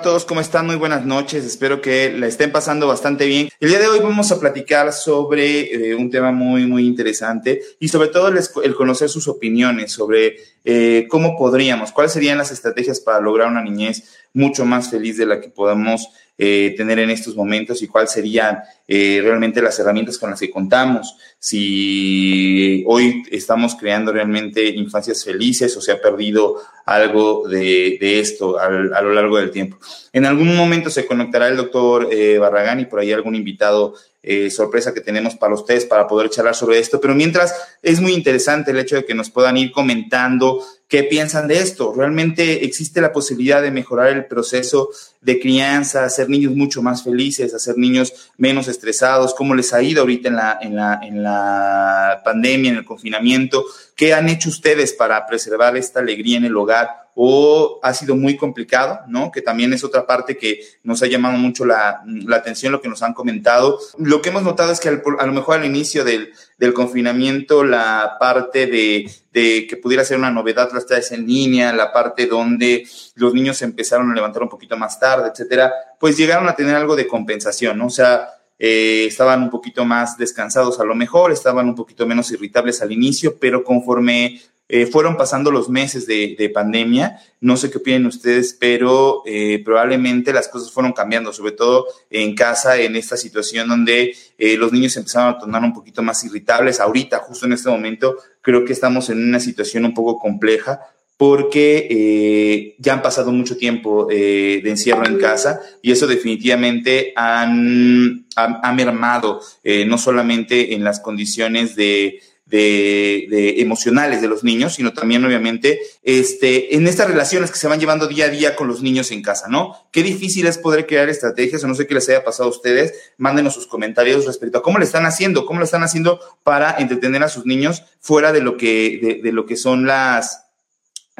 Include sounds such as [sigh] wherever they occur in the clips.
Todos, ¿cómo están? Muy buenas noches, espero que la estén pasando bastante bien. El día de hoy vamos a platicar sobre eh, un tema muy, muy interesante y sobre todo el, conocer sus opiniones sobre eh, cómo podríamos, cuáles serían las estrategias para lograr una niñez mucho más feliz de la que podemos eh, tener en estos momentos y cuáles serían eh, realmente las herramientas con las que contamos. Si hoy estamos creando realmente infancias felices o se ha perdido algo de, esto a lo largo del tiempo. En algún momento se conectará el doctor eh, Barragán y por ahí algún invitado sorpresa que tenemos para ustedes para poder charlar sobre esto. Pero mientras es muy interesante el hecho de que nos puedan ir comentando ¿Qué piensan de esto? ¿Realmente existe la posibilidad de mejorar el proceso de crianza, hacer niños mucho más felices, hacer niños menos estresados? ¿Cómo les ha ido ahorita en la, en la, en la pandemia, en el confinamiento? ¿Qué han hecho ustedes para preservar esta alegría en el hogar? ¿O ha sido muy complicado, no? Que también es otra parte que nos ha llamado mucho la, atención, lo que nos han comentado. Lo que hemos notado es que a lo mejor al inicio del, confinamiento, la parte de, de, que pudiera ser una novedad las clases en línea, la parte donde los niños empezaron a levantar un poquito más tarde, etcétera, pues llegaron a tener algo de compensación, ¿no? O sea, eh, estaban un poquito más descansados a lo mejor, estaban un poquito menos irritables al inicio, pero conforme eh, fueron pasando los meses de, pandemia. No sé qué opinan ustedes, pero eh, probablemente las cosas fueron cambiando, sobre todo en casa, en esta situación donde eh, los niños empezaron a tornar un poquito más irritables. Ahorita, justo en este momento, creo que estamos en una situación un poco compleja porque ya han pasado mucho tiempo de encierro en casa y eso definitivamente han, ha mermado no solamente en las condiciones de, de, emocionales de los niños, sino también obviamente este, en estas relaciones que se van llevando día a día con los niños en casa, ¿no? Qué difícil es poder crear estrategias, o no sé qué les haya pasado a ustedes, mándenos sus comentarios respecto a cómo le están haciendo, cómo lo están haciendo para entretener a sus niños fuera de lo que, de lo que son las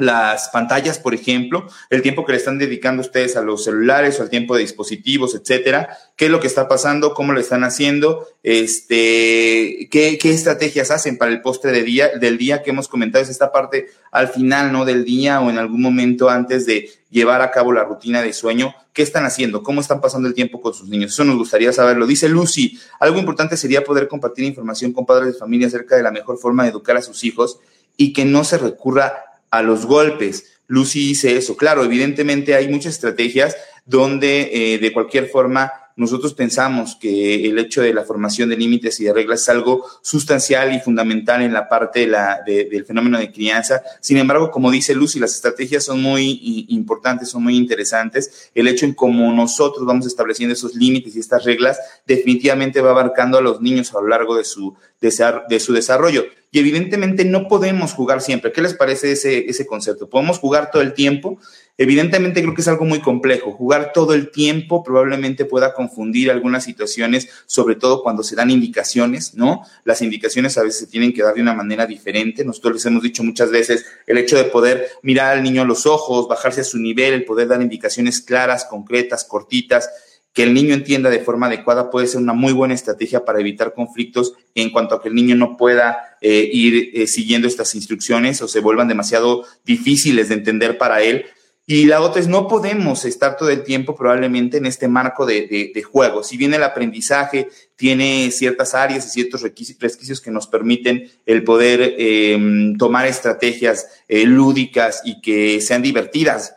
las pantallas, por ejemplo, el tiempo que le están dedicando ustedes a los celulares o al tiempo de dispositivos, etcétera, qué es lo que está pasando, cómo lo están haciendo, este, qué, estrategias hacen para el postre de día, del día que hemos comentado, es esta parte al final, ¿no? Del día o en algún momento antes de llevar a cabo la rutina de sueño, ¿qué están haciendo? ¿Cómo están pasando el tiempo con sus niños? Eso nos gustaría saberlo. Dice Lucy, algo importante sería poder compartir información con padres de familia acerca de la mejor forma de educar a sus hijos y que no se recurra a los golpes. Lucy dice eso. Claro, evidentemente hay muchas estrategias donde eh, de cualquier forma nosotros pensamos que el hecho de la formación de límites y de reglas es algo sustancial y fundamental en la parte de la, del fenómeno de crianza. Sin embargo, como dice Lucy, las estrategias son muy importantes, son muy interesantes. El hecho en cómo nosotros vamos estableciendo esos límites y estas reglas definitivamente va abarcando a los niños a lo largo de su, de su desarrollo. Y evidentemente no podemos jugar siempre. ¿Qué les parece ese, ese concepto? ¿Podemos jugar todo el tiempo? Evidentemente creo que es algo muy complejo. Jugar todo el tiempo probablemente pueda confundir algunas situaciones, sobre todo cuando se dan indicaciones, ¿no? Las indicaciones a veces se tienen que dar de una manera diferente. Nosotros les hemos dicho muchas veces el hecho de poder mirar al niño a los ojos, bajarse a su nivel, el poder dar indicaciones claras, concretas, cortitas que el niño entienda de forma adecuada puede ser una muy buena estrategia para evitar conflictos en cuanto a que el niño no pueda eh, ir eh, siguiendo estas instrucciones o se vuelvan demasiado difíciles de entender para él. Y la otra es, no podemos estar todo el tiempo probablemente en este marco de, juego. Si bien el aprendizaje tiene ciertas áreas y ciertos requisitos que nos permiten el poder em, tomar estrategias eh, lúdicas y que sean divertidas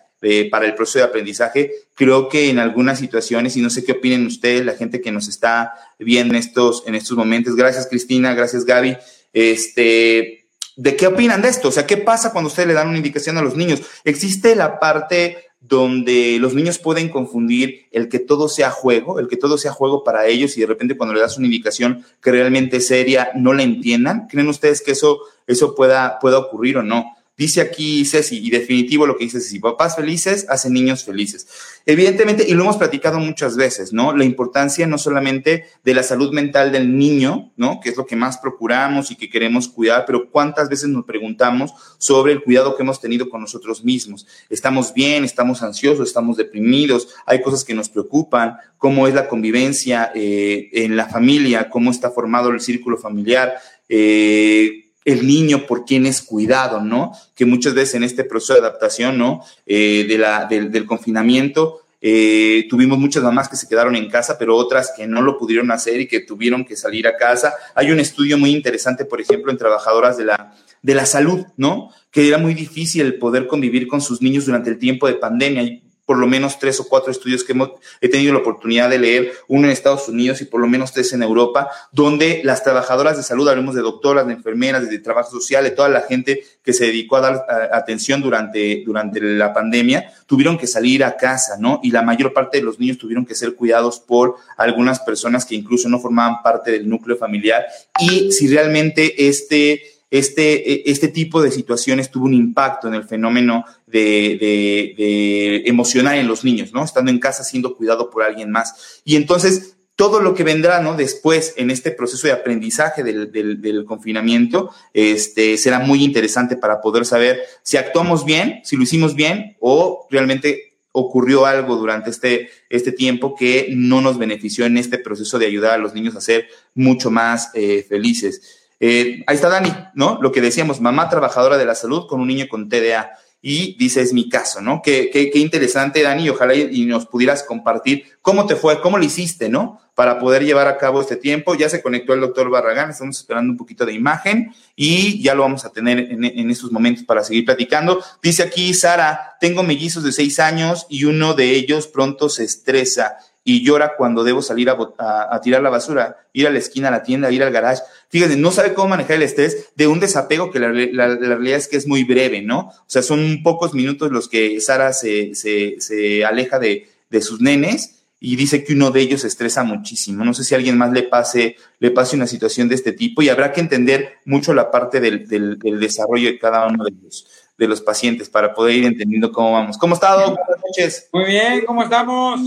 para el proceso de aprendizaje. Creo que en algunas situaciones, y no sé qué opinen ustedes, la gente que nos está viendo en estos, en estos momentos, gracias Cristina, gracias Gaby, este, ¿de qué opinan de esto? O sea, ¿qué pasa cuando ustedes le dan una indicación a los niños? ¿Existe la parte donde los niños pueden confundir el que todo sea juego, el que todo sea juego para ellos y de repente cuando le das una indicación que realmente es seria no la entiendan? ¿Creen ustedes que eso, eso pueda, pueda ocurrir o no? Dice aquí Ceci, y definitivo lo que dice Ceci, papás felices hacen niños felices. Evidentemente, y lo hemos platicado muchas veces, ¿no? La importancia no solamente de la salud mental del niño, ¿no? Que es lo que más procuramos y que queremos cuidar, pero cuántas veces nos preguntamos sobre el cuidado que hemos tenido con nosotros mismos. ¿Estamos bien? ¿Estamos ansiosos? ¿Estamos deprimidos? ¿Hay cosas que nos preocupan? ¿Cómo es la convivencia eh, en la familia? ¿Cómo está formado el círculo familiar? Eh, el niño por quien es cuidado, ¿no? Que muchas veces en este proceso de adaptación, ¿no? Eh, de la, del, confinamiento, eh, tuvimos muchas mamás que se quedaron en casa, pero otras que no lo pudieron hacer y que tuvieron que salir a casa. Hay un estudio muy interesante, por ejemplo, en trabajadoras de la, de la salud, ¿no? Que era muy difícil poder convivir con sus niños durante el tiempo de pandemia por lo menos tres o cuatro estudios que hemos, he tenido la oportunidad de leer, uno en Estados Unidos y por lo menos tres en Europa, donde las trabajadoras de salud, hablemos de doctoras, de enfermeras, de trabajo social, de toda la gente que se dedicó a dar atención durante, durante la pandemia, tuvieron que salir a casa, ¿no? Y la mayor parte de los niños tuvieron que ser cuidados por algunas personas que incluso no formaban parte del núcleo familiar. Y si realmente este este, e, este tipo de situaciones tuvo un impacto en el fenómeno de, emocional en los niños, ¿no? Estando en casa siendo cuidado por alguien más. Y entonces, todo lo que vendrá, ¿no? Después, en este proceso de aprendizaje del, confinamiento, este, será muy interesante para poder saber si actuamos bien, si lo hicimos bien o realmente ocurrió algo durante este, este tiempo que no nos benefició en este proceso de ayudar a los niños a ser mucho más eh, felices. Eh, ahí está Dani, ¿no? Lo que decíamos, mamá trabajadora de la salud con un niño con TDA. Y dice, es mi caso, ¿no? Qué, qué, qué interesante, Dani, y ojalá y, nos pudieras compartir cómo te fue, cómo lo hiciste, ¿no? Para poder llevar a cabo este tiempo. Ya se conectó el doctor Barragán, estamos esperando un poquito de imagen y ya lo vamos a tener en, en estos momentos para seguir platicando. Dice aquí Sara, tengo mellizos de seis años y uno de ellos pronto se estresa y llora cuando debo salir a, tirar la basura, ir a la esquina, a la tienda, ir al garage. Fíjense, no sabe cómo manejar el estrés de un desapego que la, realidad es que es muy breve, ¿no? O sea, son pocos minutos los que Sara se, se, aleja de, sus nenes y dice que uno de ellos se estresa muchísimo. No sé si a alguien más le pase, le pase una situación de este tipo y habrá que entender mucho la parte del, del, desarrollo de cada uno de los, de los pacientes para poder ir entendiendo cómo vamos. ¿Cómo está, Buenas noches. Muy bien, ¿cómo estamos?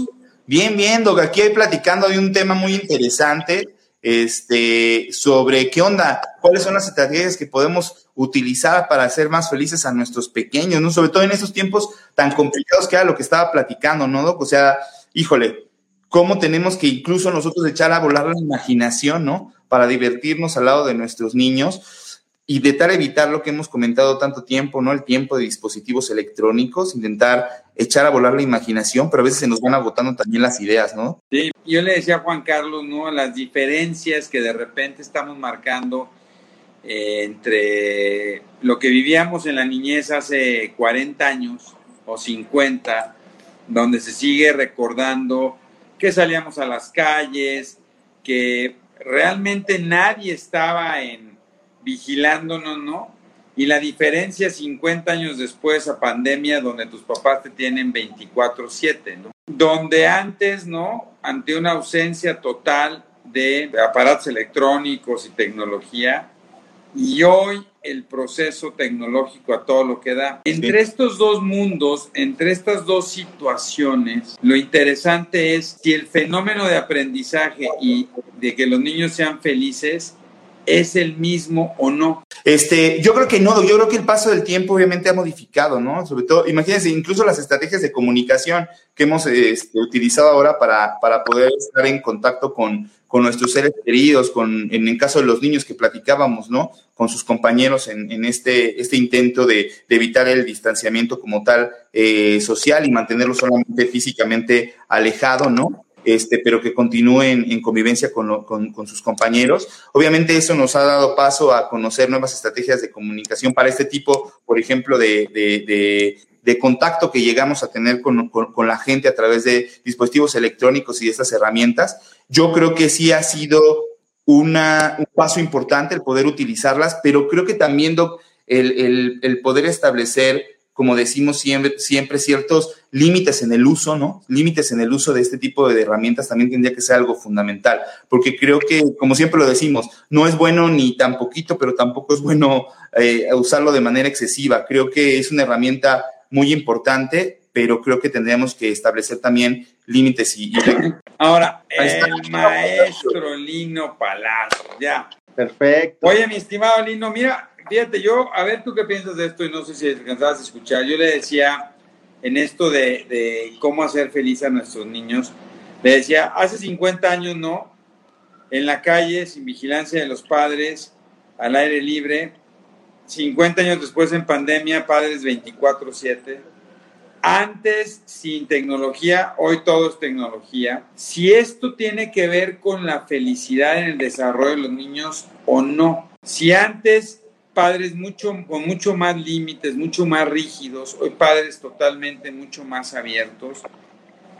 Bien, bien, Doc, aquí hay platicando de un tema muy interesante, este, sobre qué onda, cuáles son las estrategias que podemos utilizar para hacer más felices a nuestros pequeños, ¿no? Sobre todo en estos tiempos tan complicados que era lo que estaba platicando, ¿no, Doc? O sea, híjole, cómo tenemos que incluso nosotros echar a volar la imaginación, ¿no? Para divertirnos al lado de nuestros niños intentar evitar lo que hemos comentado tanto tiempo, ¿no? El tiempo de dispositivos electrónicos, intentar echar a volar la imaginación, pero a veces se nos van agotando también las ideas, ¿no? Sí, yo le decía a Juan Carlos, ¿no? Las diferencias que de repente estamos marcando eh, entre lo que vivíamos en la niñez hace 40 años o 50, donde se sigue recordando que salíamos a las calles, que realmente nadie estaba en vigilándonos, ¿no? Y la diferencia 50 años después a pandemia, donde tus papás te tienen 24/7, ¿no? Donde antes, ¿no? Ante una ausencia total de aparatos electrónicos y tecnología, y hoy el proceso tecnológico a todo lo que da. Entre estos dos mundos, entre estas dos situaciones, lo interesante es si el fenómeno de aprendizaje y de que los niños sean felices es el mismo o no? Este, yo creo que no, yo creo que el paso del tiempo obviamente ha modificado, ¿no? Sobre todo, imagínense, incluso las estrategias de comunicación que hemos este, utilizado ahora para, para poder estar en contacto con, con nuestros seres queridos, con, en el caso de los niños que platicábamos, ¿no? Con sus compañeros en, en este, este intento de, de, evitar el distanciamiento como tal eh, social y mantenerlo solamente físicamente alejado, ¿no? Este, pero que continúen en convivencia con, sus compañeros. Obviamente eso nos ha dado paso a conocer nuevas estrategias de comunicación para este tipo, por ejemplo, de, contacto que llegamos a tener con, la gente a través de dispositivos electrónicos y de estas herramientas. Yo creo que sí ha sido una, un paso importante el poder utilizarlas, pero creo que también, el poder establecer como decimos siempre, siempre ciertos límites en el uso, ¿no? Límites en el uso de este tipo de herramientas también tendría que ser algo fundamental, porque creo que, como siempre lo decimos, no es bueno ni tan poquito, pero tampoco es bueno eh, usarlo de manera excesiva. Creo que es una herramienta muy importante, pero creo que tendríamos que establecer también límites y... Ahora, el maestro Lino Palacio, ya. Perfecto. Oye, mi estimado Lino, mira, fíjate, yo, a ver tú qué piensas de esto y no sé si alcanzabas a escuchar. Yo le decía en esto de, cómo hacer feliz a nuestros niños, le decía, hace 50 años no, en la calle, sin vigilancia de los padres, al aire libre, 50 años después en pandemia, padres 24/7. Antes sin tecnología, hoy todo es tecnología. Si esto tiene que ver con la felicidad en el desarrollo de los niños o no. Si antes padres mucho, con mucho más límites, mucho más rígidos, hoy padres totalmente mucho más abiertos.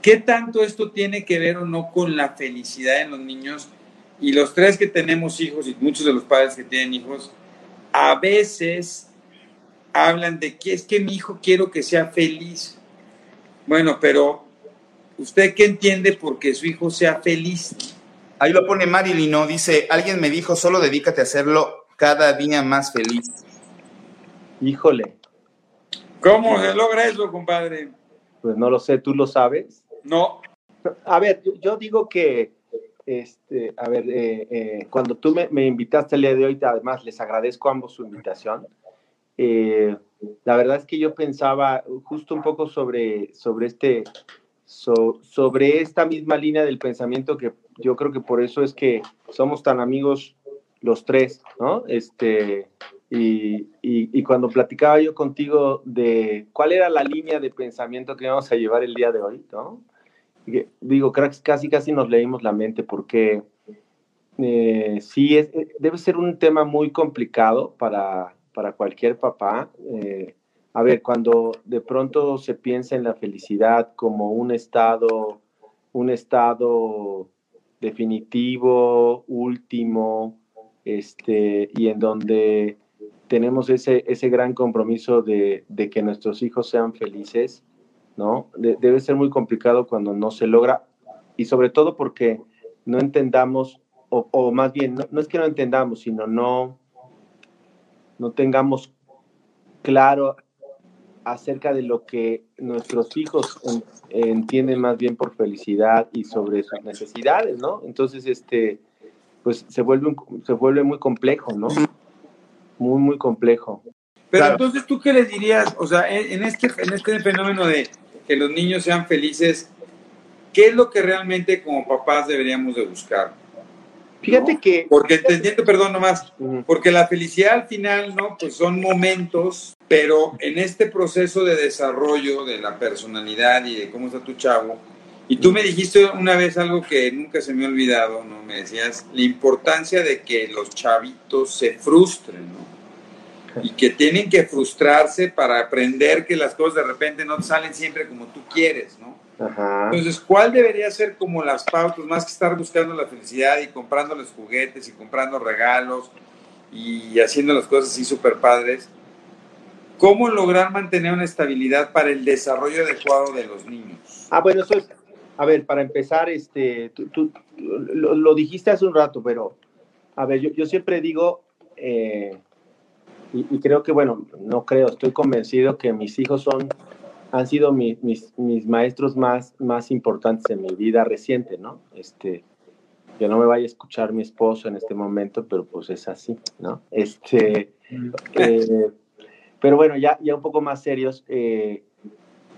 ¿Qué tanto esto tiene que ver o no con la felicidad en los niños? Y los tres que tenemos hijos y muchos de los padres que tienen hijos, a veces hablan de que es que mi hijo quiero que sea feliz. Bueno, pero ¿usted qué entiende porque su hijo sea feliz? Ahí lo pone Marilyn, ¿no? Dice, alguien me dijo, solo dedícate a hacerlo cada día más feliz. Híjole. ¿Cómo se logra eso, compadre? Pues no lo sé, ¿tú lo sabes? No. A ver, yo, digo que, este, a ver, eh, eh, cuando tú me, invitaste el día de hoy, además les agradezco a ambos su invitación. Eh, la verdad es que yo pensaba justo un poco sobre, sobre este, sobre esta misma línea del pensamiento que yo creo que por eso es que somos tan amigos los tres, ¿no? Este, y, y, cuando platicaba yo contigo de cuál era la línea de pensamiento que íbamos a llevar el día de hoy, ¿no? Digo, casi, casi nos leímos la mente porque eh, sí, es, eh, debe ser un tema muy complicado para, para cualquier papá. Eh, a ver, cuando de pronto se piensa en la felicidad como un estado, un estado definitivo, último, este, y en donde tenemos ese, ese gran compromiso de, que nuestros hijos sean felices, ¿no? debe ser muy complicado cuando no se logra, y sobre todo porque no entendamos, o, más bien, no, es que no entendamos, sino no, no tengamos claro acerca de lo que nuestros hijos entienden más bien por felicidad y sobre sus necesidades, ¿no? Entonces, este, pues se vuelve, se vuelve muy complejo, ¿no? Muy, muy complejo. Pero entonces, ¿tú qué les dirías? O sea, en este, en este fenómeno de que los niños sean felices, ¿qué es lo que realmente como papás deberíamos de buscar? Fíjate que... Porque te entiendo, perdón nomás, porque la felicidad al final, ¿no? Pues son momentos, pero en este proceso de desarrollo de la personalidad y de cómo está tu chavo, y tú me dijiste una vez algo que nunca se me ha olvidado, ¿no? Me decías la importancia de que los chavitos se frustren, ¿no? Y que tienen que frustrarse para aprender que las cosas de repente no salen siempre como tú quieres, ¿no? Ajá. Entonces, ¿cuál debería ser como las pautas, más que estar buscando la felicidad y comprándoles juguetes y comprando regalos y haciendo las cosas así súper padres? ¿Cómo lograr mantener una estabilidad para el desarrollo adecuado de los niños? Ah, bueno, eso es, a ver, para empezar, este, tú, lo, dijiste hace un rato, pero, a ver, yo, siempre digo, eh, y, creo que, bueno, no creo, estoy convencido que mis hijos son, han sido mis, mis, maestros más, más importantes en mi vida reciente, ¿no? Este, que no me vaya a escuchar mi esposo en este momento, pero pues es así, ¿no? Este, [laughs] eh, pero bueno, ya, ya un poco más serios, eh,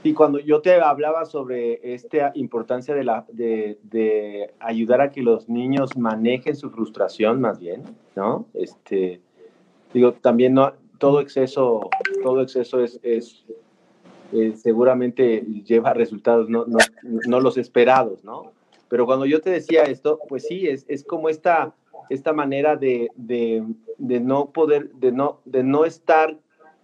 y cuando yo te hablaba sobre esta importancia de, la, de, ayudar a que los niños manejen su frustración, más bien, ¿no? Este, digo, también no, todo exceso, todo exceso es, es, seguramente lleva resultados no, no, no, los esperados, ¿no? Pero cuando yo te decía esto, pues sí, es, es como esta, esta manera de, de, de no poder, de no, de no estar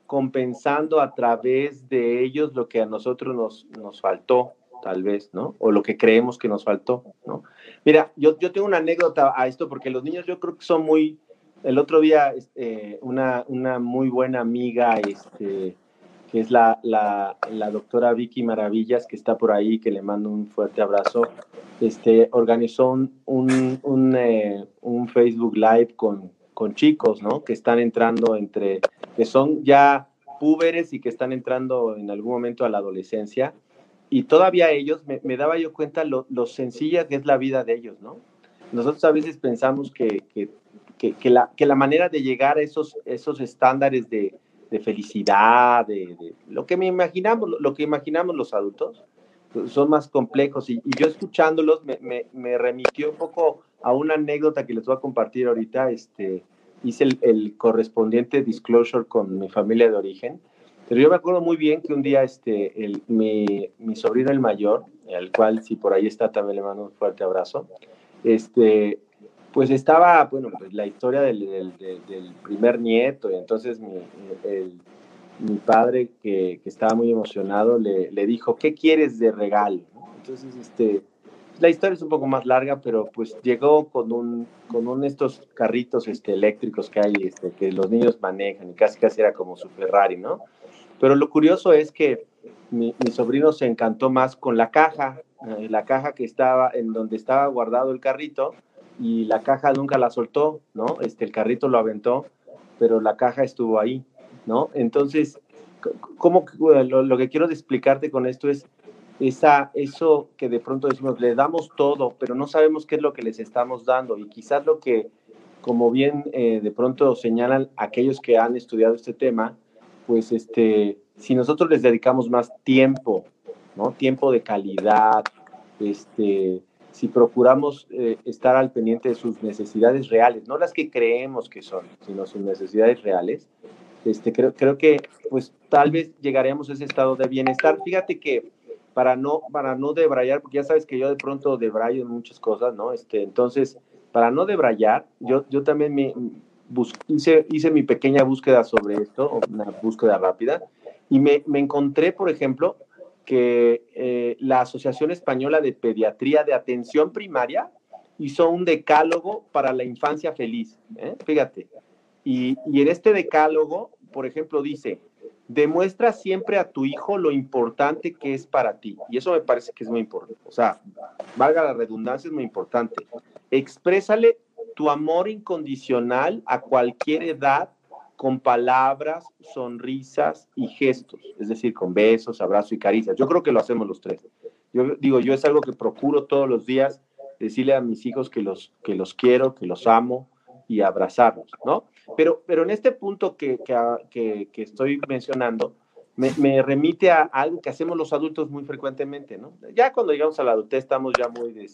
compensando a través de ellos lo que a nosotros nos, nos faltó, tal vez, ¿no? O lo que creemos que nos faltó, ¿no? Mira, yo, yo tengo una anécdota a esto porque los niños yo creo que son muy... El otro día, este, una, una muy buena amiga, este, que es la, la, doctora Vicky Maravillas, que está por ahí, que le mando un fuerte abrazo, este, organizó un, un, eh, un Facebook Live con, con chicos, ¿no? Que están entrando entre, que son ya púberes y que están entrando en algún momento a la adolescencia. Y todavía ellos, me, daba yo cuenta lo, lo, sencilla que es la vida de ellos, ¿no? Nosotros a veces pensamos que, que, que, la, que la manera de llegar a esos, esos estándares de, de felicidad, de, lo que me imaginamos, lo que imaginamos los adultos, pues, son más complejos. Y, yo escuchándolos me, me, remitió un poco a una anécdota que les voy a compartir ahorita. Este, hice el, correspondiente disclosure con mi familia de origen. Pero yo me acuerdo muy bien que un día este, el, mi, mi sobrino el mayor, al cual si por ahí está también le mando un fuerte abrazo, este, pues estaba, bueno, pues la historia del, primer nieto, y entonces mi, padre, que, estaba muy emocionado, le, dijo, ¿qué quieres de regalo? Entonces, este, la historia es un poco más larga, pero pues llegó con un, con un estos carritos este, eléctricos que hay, este, que los niños manejan, y casi casi era como su Ferrari, ¿no? Pero lo curioso es que mi, mi sobrino se encantó más con la caja, eh, la caja que estaba, en donde estaba guardado el carrito, y la caja nunca la soltó, ¿no? Este, el carrito lo aventó, pero la caja estuvo ahí, ¿no? Entonces, ¿cómo, lo, que quiero explicarte con esto es esa, eso que de pronto decimos, le damos todo, pero no sabemos qué es lo que les estamos dando y quizás lo que, como bien eh, de pronto señalan aquellos que han estudiado este tema, pues este, si nosotros les dedicamos más tiempo, ¿no? Tiempo de calidad, este, si procuramos eh, estar al pendiente de sus necesidades reales, no las que creemos que son, sino sus necesidades reales, este, creo, creo que pues tal vez llegaremos a ese estado de bienestar. Fíjate que para no, para no debrayar, porque ya sabes que yo de pronto debrayo en muchas cosas, ¿no? Este, entonces, para no debrayar, yo, yo también me hice, hice mi pequeña búsqueda sobre esto, una búsqueda rápida, y me, me encontré, por ejemplo, que eh, la Asociación Española de Pediatría de Atención Primaria hizo un decálogo para la infancia feliz. ¿eh? Fíjate. Y, y, en este decálogo, por ejemplo, dice, demuestra siempre a tu hijo lo importante que es para ti. Y eso me parece que es muy importante. O sea, valga la redundancia, es muy importante. Exprésale tu amor incondicional a cualquier edad con palabras, sonrisas y gestos, es decir, con besos, abrazos y caricias. Yo creo que lo hacemos los tres. Yo digo, yo es algo que procuro todos los días decirle a mis hijos que los, que los quiero, que los amo y abrazarlos, ¿no? Pero, pero en este punto que, que, que estoy mencionando, me, me, remite a algo que hacemos los adultos muy frecuentemente, ¿no? Ya cuando llegamos a la adultez estamos ya muy,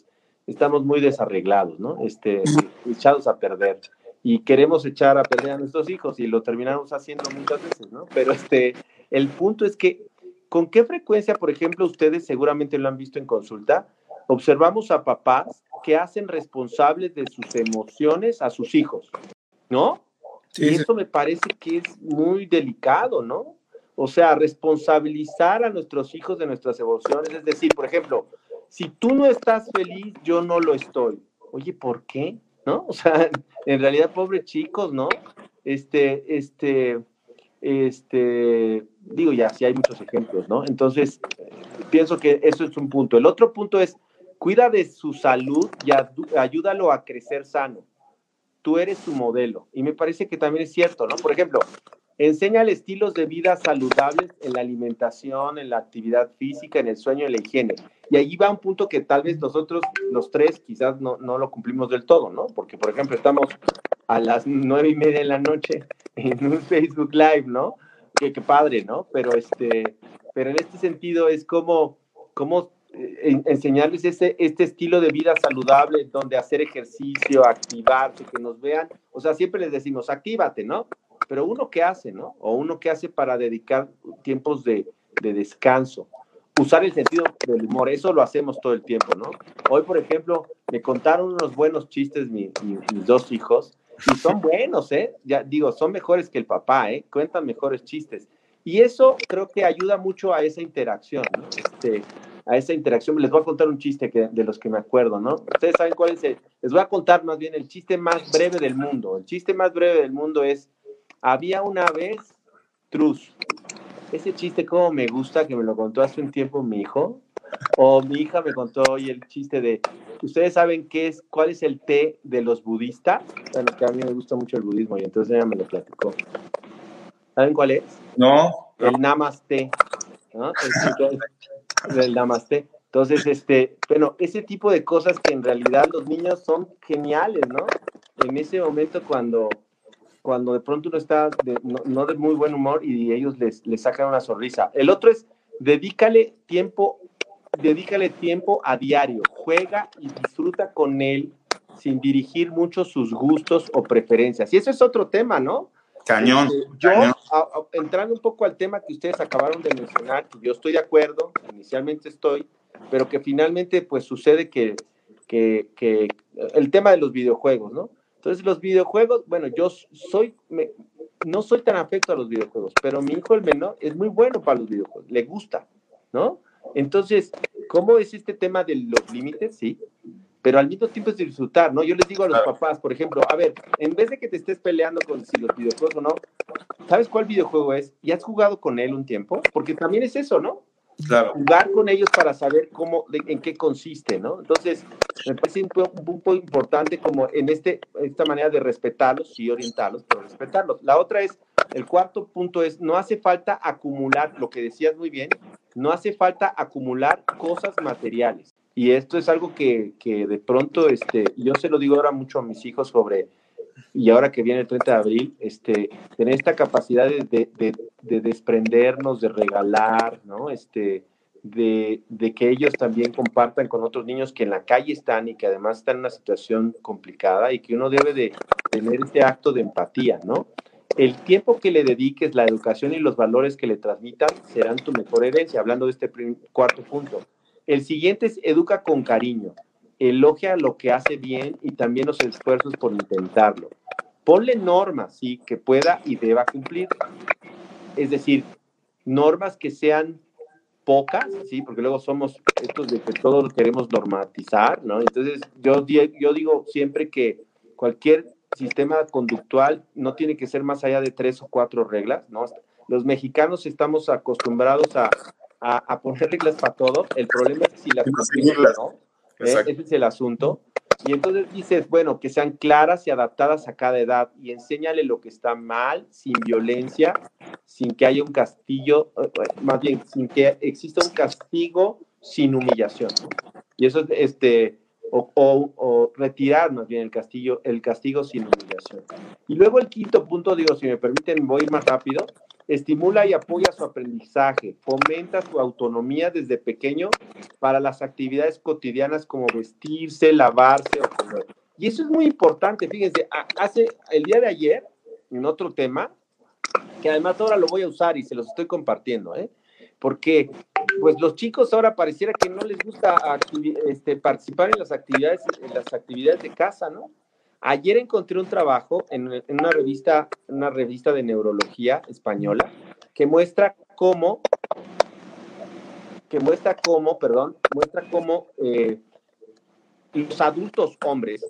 estamos muy desarreglados, ¿no? Este, echados a perder y queremos echar a perder a nuestros hijos y lo terminamos haciendo muchas veces, ¿no? Pero este, el punto es que, ¿con qué frecuencia, por ejemplo, ustedes seguramente lo han visto en consulta, observamos a papás que hacen responsables de sus emociones a sus hijos, ¿no? y eso me parece que es muy delicado, ¿no? O sea, responsabilizar a nuestros hijos de nuestras emociones, es decir, por ejemplo, si tú no estás feliz, yo no lo estoy. Oye, ¿por qué? ¿No? O sea, en realidad, pobres chicos, ¿no? Este, este, este, digo ya, sí hay muchos ejemplos, ¿no? Entonces, pienso que eso es un punto. El otro punto es, cuida de su salud y ayúdalo a crecer sano. Tú eres su modelo. Y me parece que también es cierto, ¿no? Por ejemplo, enséñale estilos de vida saludables en la alimentación, en la actividad física, en el sueño, en la higiene. Y ahí va un punto que tal vez nosotros, los tres, quizás no, no lo cumplimos del todo, ¿no? Porque, por ejemplo, estamos a las nueve y media de la noche en un Facebook Live, ¿no? Qué, padre, ¿no? Pero, este, pero en este sentido es como, como eh, enseñarles este, este estilo de vida saludable, donde hacer ejercicio, activarse, que nos vean. O sea, siempre les decimos, actívate, ¿no? Pero uno qué hace, ¿no? O uno qué hace para dedicar tiempos de, de descanso usar el sentido del humor, eso lo hacemos todo el tiempo, ¿no? Hoy, por ejemplo, me contaron unos buenos chistes mis dos hijos, y son [laughs] buenos, ¿eh? Ya digo, son mejores que el papá, ¿eh? Cuentan mejores chistes. Y eso creo que ayuda mucho a esa interacción, ¿no? Este, a esa interacción. Les voy a contar un chiste que, de los que me acuerdo, ¿no? Ustedes saben cuál es el, les voy a contar más bien el chiste más breve del mundo. El chiste más breve del mundo es, había una vez Truz, ese chiste como me gusta, que me lo contó hace un tiempo mi hijo, o mi hija me contó hoy el chiste de, ¿ustedes saben qué es, cuál es el té de los budistas? Bueno, que a mí me gusta mucho el budismo y entonces ella me lo platicó. ¿Saben cuál es? No. El namaste, ¿no? El, el namaste. Entonces, este, bueno, ese tipo de cosas que en realidad los niños son geniales, ¿no? En ese momento cuando, cuando de pronto uno está de, no, de muy buen humor y ellos les, les sacan una sonrisa. El otro es, dedícale tiempo, dedícale tiempo a diario, juega y disfruta con él sin dirigir mucho sus gustos o preferencias. Y eso es otro tema, ¿no? Cañón. Este, yo, entrando un poco al tema que ustedes acabaron de mencionar, yo estoy de acuerdo, inicialmente estoy, pero que finalmente pues sucede que, que, que, el tema de los videojuegos, ¿no? Entonces los videojuegos, bueno, yo soy, me, no soy tan afecto a los videojuegos, pero mi hijo el menor es muy bueno para los videojuegos, le gusta, ¿no? Entonces, ¿cómo es este tema de los límites? Sí, pero al mismo tiempo es disfrutar, ¿no? Yo les digo a los papás, por ejemplo, a ver, en vez de que te estés peleando con si los videojuegos o no, ¿sabes cuál videojuego es? ¿Y has jugado con él un tiempo? Porque también es eso, ¿no? Jugar con ellos para saber cómo, en qué consiste, ¿no? Entonces, me parece un punto importante como en este, esta manera de respetarlos, sí orientarlos, pero respetarlos. La otra es, el cuarto punto es, no hace falta acumular, lo que decías muy bien, no hace falta acumular cosas materiales. Y esto es algo que, que de pronto, este, yo se lo digo ahora mucho a mis hijos sobre y ahora que viene el 30 de abril, este, tener esta capacidad de, de, de, desprendernos, de regalar, ¿no? Este, de, de, que ellos también compartan con otros niños que en la calle están y que además están en una situación complicada y que uno debe de tener este acto de empatía, ¿no? El tiempo que le dediques, la educación y los valores que le transmitan serán tu mejor herencia, hablando de este cuarto punto. El siguiente es educa con cariño elogia lo que hace bien y también los esfuerzos por intentarlo. Ponle normas, sí, que pueda y deba cumplir. Es decir, normas que sean pocas, sí, porque luego somos estos de que todo lo queremos normatizar, ¿no? Entonces, yo, yo digo siempre que cualquier sistema conductual no tiene que ser más allá de tres o cuatro reglas, ¿no? Los mexicanos estamos acostumbrados a, a, poner reglas para todo. El problema es si las cumplimos, ¿no? ¿Eh? Ese es el asunto. Y entonces dices, bueno, que sean claras y adaptadas a cada edad y enséñale lo que está mal, sin violencia, sin que haya un castillo, eh, más bien, sin que exista un castigo sin humillación. Y eso es, este, o, o, retirar más bien el, castillo, el castigo sin humillación. Y luego el quinto punto, digo, si me permiten, voy más rápido, estimula y apoya su aprendizaje, fomenta su autonomía desde pequeño para las actividades cotidianas como vestirse, lavarse o. Y eso es muy importante, fíjense, hace el día de ayer, en otro tema, que además ahora lo voy a usar y se los estoy compartiendo, ¿eh? porque pues los chicos ahora pareciera que no les gusta este, participar en las actividades, en las actividades de casa, ¿no? Ayer encontré un trabajo en, una revista, una revista de neurología española que muestra cómo, que muestra cómo, perdón, muestra cómo eh, los adultos hombres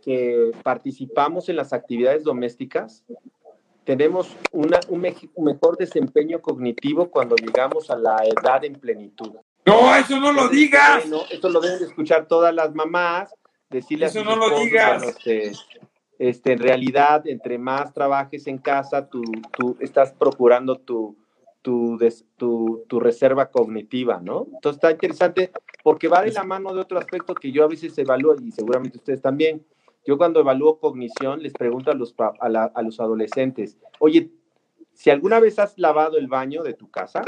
que participamos en las actividades domésticas tenemos una, un, mejor desempeño cognitivo cuando llegamos a la edad en plenitud. No, eso no lo digas. esto lo deben de escuchar todas las mamás decirle Eso no lo digas. Este, este, en realidad, entre más trabajes en casa, tú, tú estás procurando tu, tu, tu, tu, reserva cognitiva, ¿no? Entonces está interesante porque va de la mano de otro aspecto que yo a veces evalúo y seguramente ustedes también. Yo cuando evalúo cognición les pregunto a los, a, los adolescentes, oye, si alguna vez has lavado el baño de tu casa,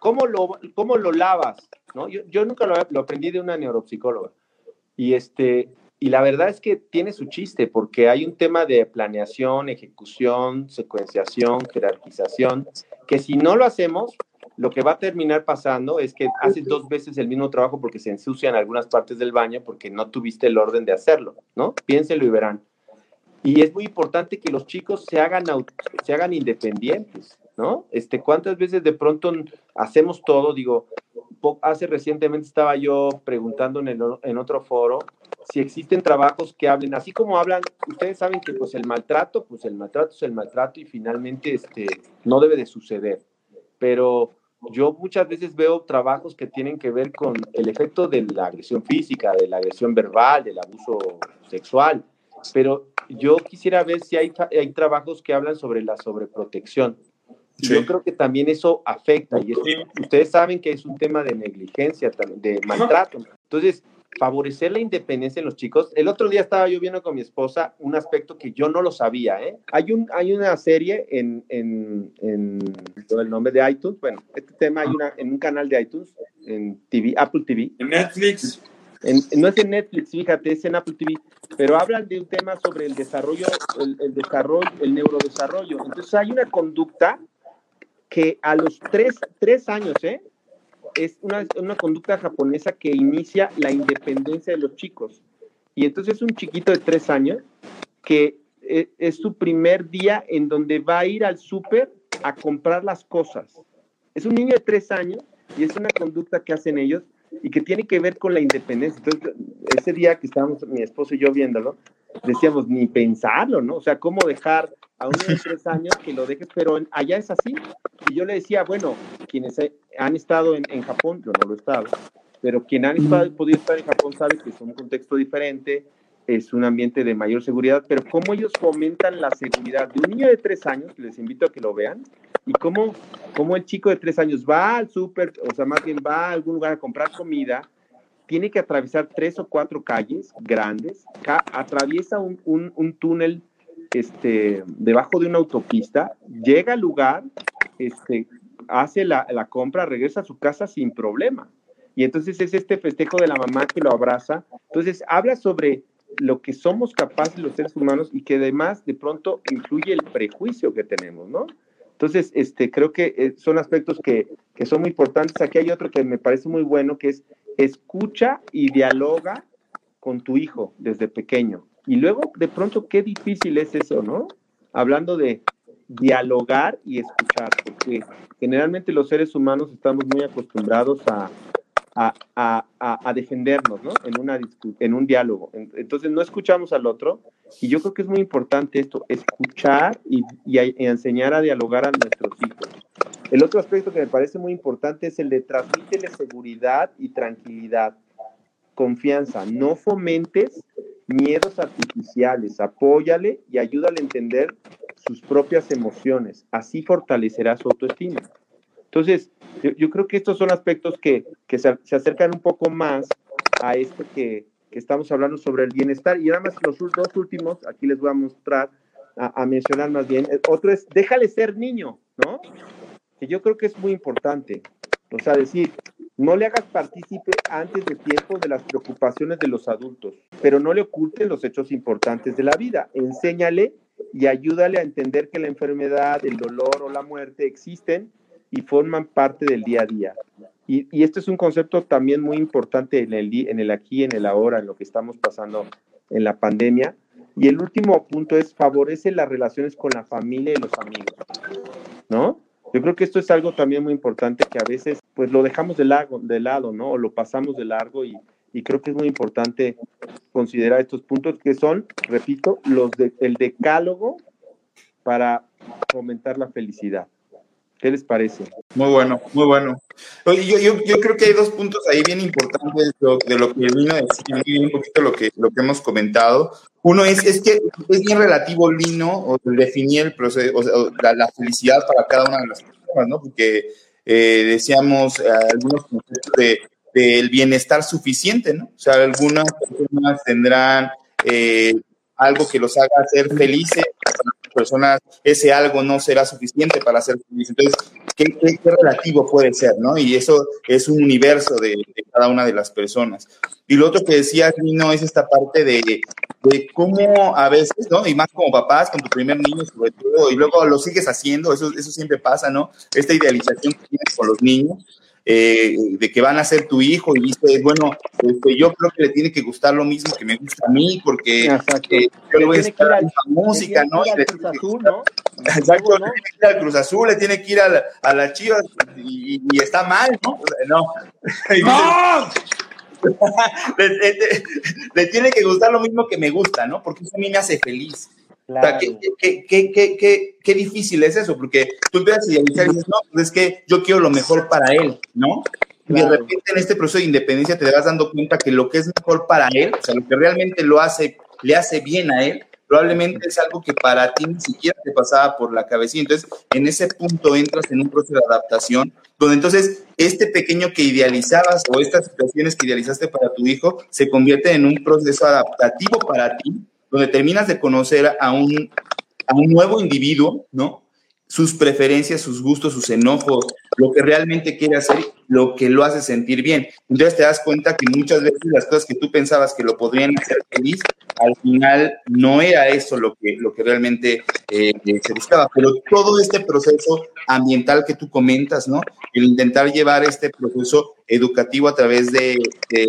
¿cómo lo, cómo lo lavas? ¿No? Yo, yo nunca lo, lo aprendí de una neuropsicóloga. Y, este, y la verdad es que tiene su chiste, porque hay un tema de planeación, ejecución, secuenciación, jerarquización, que si no lo hacemos, lo que va a terminar pasando es que haces dos veces el mismo trabajo porque se ensucian algunas partes del baño porque no tuviste el orden de hacerlo, ¿no? Piénselo y verán. Y es muy importante que los chicos se hagan, se hagan independientes, ¿no? Este, ¿Cuántas veces de pronto hacemos todo? Digo, hace recientemente estaba yo preguntando en, en otro foro si existen trabajos que hablen, así como hablan, ustedes saben que pues el maltrato, pues el maltrato es el maltrato y finalmente este, no debe de suceder. pero yo muchas veces veo trabajos que tienen que ver con el efecto de la agresión física, de la agresión verbal, del abuso sexual, pero yo quisiera ver si hay, hay trabajos que hablan sobre la sobreprotección. Yo creo que también eso afecta y ustedes saben que es un tema de negligencia, de maltrato. Entonces, favorecer la independencia en los chicos. El otro día estaba yo viendo con mi esposa un aspecto que yo no lo sabía. ¿eh? Hay, un, hay una serie en, en, en el nombre de iTunes. Bueno, este tema hay una, en un canal de iTunes, en TV, Apple TV. En Netflix. no es en Netflix, fíjate, es en Apple TV, pero hablan de un tema sobre el desarrollo, el, el desarrollo, el neurodesarrollo. Entonces hay una conducta que a los tres, tres años, ¿eh? es una, una, conducta japonesa que inicia la independencia de los chicos. Y entonces es un chiquito de tres años que es, es su primer día en donde va a ir al súper a comprar las cosas. Es un niño de tres años y es una conducta que hacen ellos y que tiene que ver con la independencia. Entonces, ese día que estábamos mi esposo y yo viéndolo, decíamos, ni pensarlo, ¿no? O sea, ¿cómo dejar a un niño de tres años que lo dejes? Pero allá es así. Y yo le decía, bueno, quienes han estado en, en Japón, yo no lo he estado, pero quien han estado, podido estar en Japón sabe que es un contexto diferente, es un ambiente de mayor seguridad, pero cómo ellos fomentan la seguridad de un niño de tres años, les invito a que lo vean, y cómo, cómo el chico de tres años va al súper, o sea, más bien va a algún lugar a comprar comida, tiene que atravesar tres o cuatro calles grandes, atraviesa un, un, un túnel este, debajo de una autopista, llega al lugar, este, hace la, la, compra, regresa a su casa sin problema. Y entonces es este festejo de la mamá que lo abraza. Entonces habla sobre lo que somos capaces los seres humanos y que además de pronto influye el prejuicio que tenemos, ¿no? Entonces, este, creo que eh, son aspectos que, que son muy importantes. Aquí hay otro que me parece muy bueno, que es escucha y dialoga con tu hijo desde pequeño. Y luego, de pronto, qué difícil es eso, ¿no? Hablando de dialogar y escuchar, porque generalmente los seres humanos estamos muy acostumbrados a, a, a, defendernos, ¿no? En, una, en un diálogo. Entonces, no escuchamos al otro. Y yo creo que es muy importante esto, escuchar y, y enseñar a dialogar a nuestros hijos. El otro aspecto que me parece muy importante es el de transmítele seguridad y tranquilidad, confianza. No fomentes miedos artificiales, apóyale y ayúdale a entender sus propias emociones. Así fortalecerá su autoestima. Entonces, yo, yo creo que estos son aspectos que, que se, se, acercan un poco más a esto que, que, estamos hablando sobre el bienestar. Y nada más los dos últimos, aquí les voy a mostrar, a, a mencionar más bien. Otro es, déjale ser niño, ¿no? Que yo creo que es muy importante. O sea, decir, no le hagas partícipe antes de tiempo de las preocupaciones de los adultos, pero no le oculten los hechos importantes de la vida. Enséñale y ayúdale a entender que la enfermedad, el dolor o la muerte existen y forman parte del día a día. Y, este es un concepto también muy importante en el, en el aquí, en el ahora, en lo que estamos pasando en la pandemia. Y el último punto es favorece las relaciones con la familia y los amigos, ¿no? Yo creo que esto es algo también muy importante que a veces pues lo dejamos de, lado, ¿no? O lo pasamos de largo y, y, creo que es muy importante considerar estos puntos que son, repito, los de, el decálogo para fomentar la felicidad. ¿Qué les parece? Muy bueno, muy bueno. Yo, yo, yo creo que hay dos puntos ahí bien importantes de lo, que vino a decir, un poquito lo que, lo que hemos comentado. Uno es, es que es bien relativo Lino o definir el proceso, o la, la, felicidad para cada una de las personas, ¿no? Porque eh, decíamos eh, algunos conceptos de, del bienestar suficiente, ¿no? O sea, algunas personas tendrán eh, algo que los haga ser felices, personas ese algo no será suficiente para ser feliz. Entonces, ¿qué, ¿qué, qué, relativo puede ser, no? Y eso es un universo de, de, cada una de las personas. Y lo otro que decía no es esta parte de, de cómo a veces, ¿no? Y más como papás, con tu primer niño sobre todo, y luego lo sigues haciendo, eso, eso siempre pasa, ¿no? Esta idealización que tienes con los niños eh, de que van a ser tu hijo y dices, bueno, este, yo creo que le tiene que gustar lo mismo que me gusta a mí, porque eh, yo le voy a estar a la música, ¿no? Al le tiene que ir al Cruz Azul, le tiene que ir a, la, a las Chivas y, y, está mal, ¿no? No. [laughs] ¡No! [laughs] le, le, le, tiene que gustar lo mismo que me gusta, ¿no? Porque eso a mí me hace feliz. Qué, qué, qué, difícil es eso, porque tú empiezas a idealizar y dices, no, pues es que yo quiero lo mejor para él, ¿no? Y de repente en este proceso de independencia te vas dando cuenta que lo que es mejor para él, o sea, lo que realmente lo hace, le hace bien a él, probablemente es algo que para ti ni siquiera te pasaba por la cabecita. Entonces, en ese punto entras en un proceso de adaptación, donde entonces este pequeño que idealizabas o estas situaciones que idealizaste para tu hijo se convierte en un proceso adaptativo para ti, donde terminas de conocer a un, a un nuevo individuo, ¿no? Sus preferencias, sus gustos, sus enojos, lo que realmente quiere hacer, lo que lo hace sentir bien. Entonces te das cuenta que muchas veces las cosas que tú pensabas que lo podrían hacer feliz, al final no era eso lo que, lo que realmente eh, se buscaba. Pero todo este proceso ambiental que tú comentas, ¿no? El intentar llevar este proceso educativo a través de, de,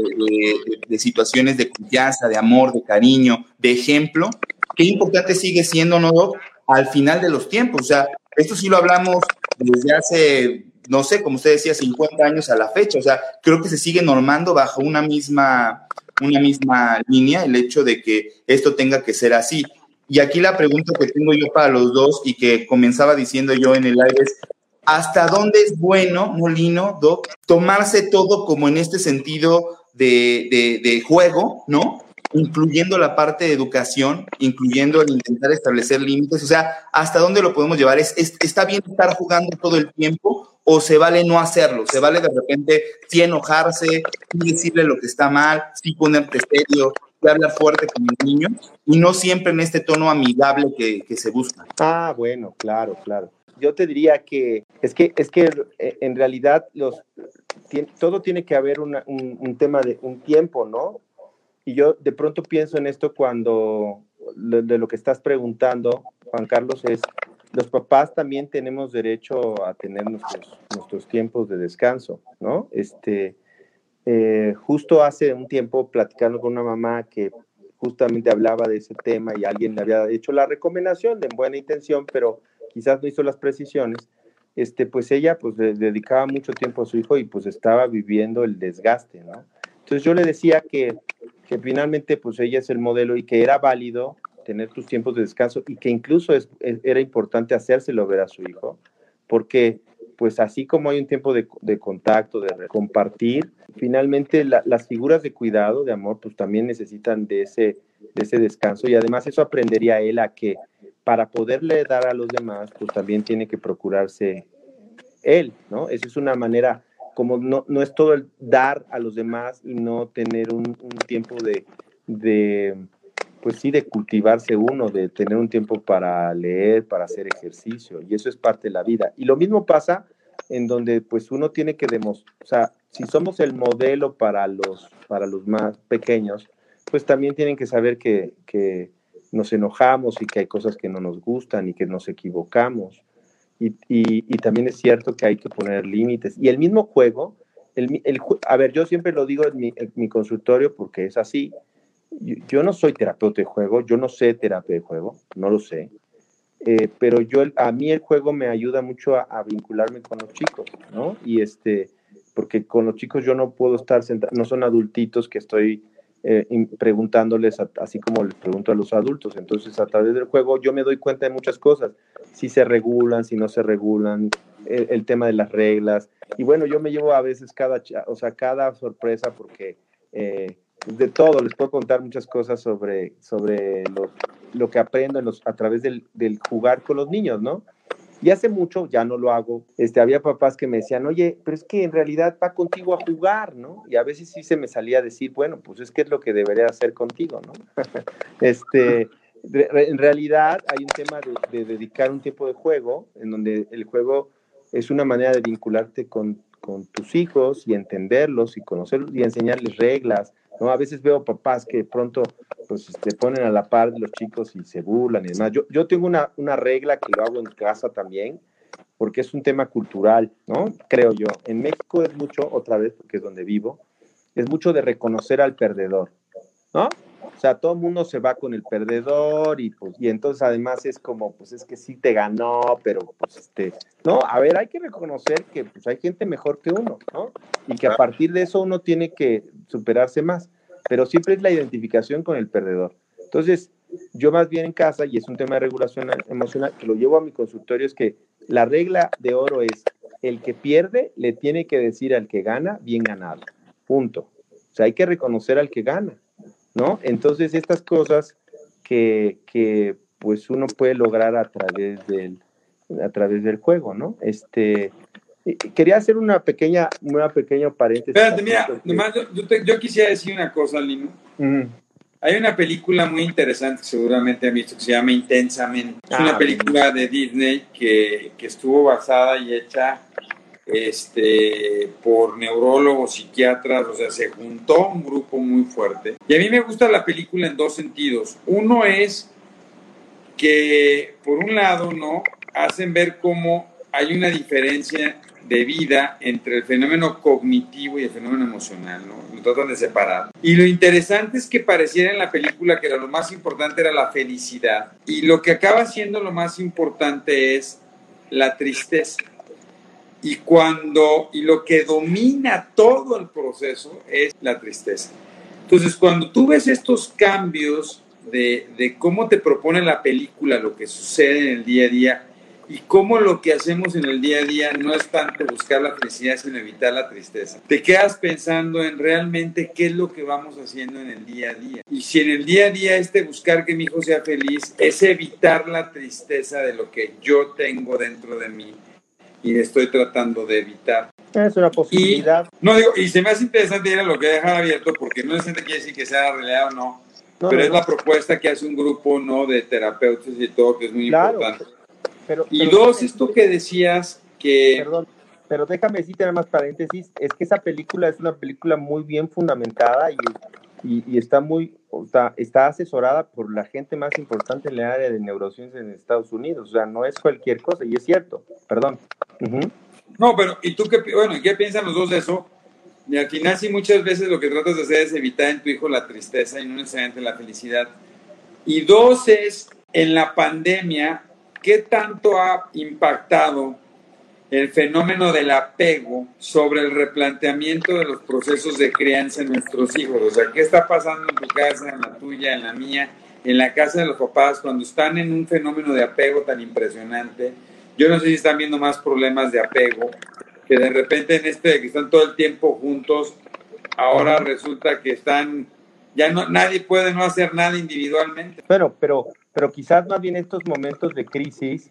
de situaciones de confianza, de amor, de cariño, de ejemplo, qué importante sigue siendo, ¿no, Doc? Al final de los tiempos, o sea, esto sí lo hablamos desde hace, no sé, como usted decía, 50 años a la fecha. O sea, creo que se sigue normando bajo una misma, una misma línea el hecho de que esto tenga que ser así. Y aquí la pregunta que tengo yo para los dos y que comenzaba diciendo yo en el aire es, ¿hasta dónde es bueno, Molino, Doc, tomarse todo como en este sentido de, juego, ¿no? Incluyendo la parte de educación, incluyendo el intentar establecer límites, o sea, ¿hasta dónde lo podemos llevar? ¿Es, está bien estar jugando todo el tiempo o se vale no hacerlo? ¿Se vale de repente sí enojarse, sí decirle lo que está mal, sí ponerte serio, sí hablar fuerte con el niño y no siempre en este tono amigable que, se busca? Ah, bueno, claro, claro. Yo te diría que es que, es que eh, en realidad los, todo tiene que haber un, un tema de un tiempo, ¿no? Y yo de pronto pienso en esto cuando de lo que estás preguntando, Juan Carlos, es, los papás también tenemos derecho a tener nuestros, nuestros tiempos de descanso, ¿no? Este, eh, justo hace un tiempo platicando con una mamá que justamente hablaba de ese tema y alguien le había hecho la recomendación de buena intención, pero quizás no hizo las precisiones, este, pues ella pues dedicaba mucho tiempo a su hijo y pues estaba viviendo el desgaste, ¿no? Entonces yo le decía que que finalmente pues ella es el modelo y que era válido tener tus tiempos de descanso y que incluso es, era importante hacérselo ver a su hijo, porque pues así como hay un tiempo de, de contacto, de compartir, finalmente las figuras de cuidado, de amor, pues también necesitan de ese, de ese descanso y además eso aprendería él a que para poderle dar a los demás, pues también tiene que procurarse él, ¿no? Esa es una manera como no, no es todo el dar a los demás y no tener un, tiempo de, de, pues sí, de cultivarse uno, de tener un tiempo para leer, para hacer ejercicio, y eso es parte de la vida. Y lo mismo pasa en donde pues uno tiene que demostrar, o sea, si somos el modelo para los, para los más pequeños, pues también tienen que saber que, que nos enojamos y que hay cosas que no nos gustan y que nos equivocamos y, y, también es cierto que hay que poner límites. Y el mismo juego, el, el, a ver, yo siempre lo digo en mi, en mi consultorio porque es así. Yo, no soy terapeuta de juego, yo no sé terapia de juego, no lo sé. Eh, pero yo, a mí el juego me ayuda mucho a, a, vincularme con los chicos, ¿no? Y este, porque con los chicos yo no puedo estar sentado, no son adultitos que estoy eh, preguntándoles así como les pregunto a los adultos. Entonces, a través del juego yo me doy cuenta de muchas cosas, si se regulan, si no se regulan, el, tema de las reglas. Y bueno, yo me llevo a veces cada, o sea, cada sorpresa porque eh, de todo, les puedo contar muchas cosas sobre, sobre lo, lo que aprendo a través del, del jugar con los niños, ¿no? Y hace mucho, ya no lo hago, este, había papás que me decían, oye, pero es que en realidad va contigo a jugar, ¿no? Y a veces sí se me salía a decir, bueno, pues es que es lo que debería hacer contigo, ¿no? [laughs] este, en realidad hay un tema de, dedicar un tiempo de juego, en donde el juego es una manera de vincularte con, con tus hijos y entenderlos y conocerlos y enseñarles reglas, ¿no? A veces veo papás que pronto pues se este, ponen a la par los chicos y se burlan y demás. Yo, yo tengo una, una regla que lo hago en casa también, porque es un tema cultural, ¿no? Creo yo. En México es mucho, otra vez, porque es donde vivo, es mucho de reconocer al perdedor, ¿no? O sea, todo el mundo se va con el perdedor y pues, y entonces además es como, pues es que sí te ganó, pero pues este, no, a ver, hay que reconocer que pues hay gente mejor que uno, ¿no? Y que a partir de eso uno tiene que superarse más, pero siempre es la identificación con el perdedor. Entonces, yo más bien en casa, y es un tema de regulación emocional, que lo llevo a mi consultorio, es que la regla de oro es, el que pierde le tiene que decir al que gana, bien ganado, punto. O sea, hay que reconocer al que gana, ¿no? Entonces, estas cosas que, que pues uno puede lograr a través del, a través del juego, ¿no? Este, quería hacer una pequeña, una pequeña paréntesis. Espérate, mira, yo, quisiera decir una cosa, Lino. Hay una película muy interesante, seguramente han visto, que se llama Intensamente. Es una ah, película de Disney que, que, estuvo basada y hecha este, por neurólogos, psiquiatras, o sea, se juntó un grupo muy fuerte. Y a mí me gusta la película en dos sentidos. Uno es que, por un lado, ¿no? Hacen ver cómo hay una diferencia de vida entre el fenómeno cognitivo y el fenómeno emocional, ¿no? Lo tratan de separar. Y lo interesante es que pareciera en la película que lo más importante era la felicidad. Y lo que acaba siendo lo más importante es la tristeza. Y cuando, y lo que domina todo el proceso es la tristeza. Entonces, cuando tú ves estos cambios de, de cómo te propone la película, lo que sucede en el día a día, y cómo lo que hacemos en el día a día no es tanto buscar la felicidad, sino evitar la tristeza. Te quedas pensando en realmente qué es lo que vamos haciendo en el día a día. Y si en el día a día este buscar que mi hijo sea feliz es evitar la tristeza de lo que yo tengo dentro de mí y estoy tratando de evitar. Es una posibilidad. Y, no digo, y se me hace interesante ir a lo que deja abierto porque no es quiere decir que sea realidad o no, pero es la propuesta que hace un grupo no de terapeutas y todo que es muy importante y dos, esto que decías que... Perdón, pero déjame decirte nada más paréntesis, es que esa película es una película muy bien fundamentada y, y, está muy, está, está asesorada por la gente más importante en el área de neurociencia en Estados Unidos, o sea, no es cualquier cosa, y es cierto, perdón. No, pero, ¿y tú qué, bueno, qué piensan los dos de eso? Y al final muchas veces lo que tratas de hacer es evitar en tu hijo la tristeza y no necesariamente la felicidad. Y dos es, en la pandemia ¿qué tanto ha impactado el fenómeno del apego sobre el replanteamiento de los procesos de crianza en nuestros hijos? O sea, ¿qué está pasando en tu casa, en la tuya, en la mía, en la casa de los papás cuando están en un fenómeno de apego tan impresionante? Yo no sé si están viendo más problemas de apego, que de repente en este de que están todo el tiempo juntos, ahora resulta que están, ya no, nadie puede no hacer nada individualmente. Bueno, pero pero quizás más bien estos momentos de crisis,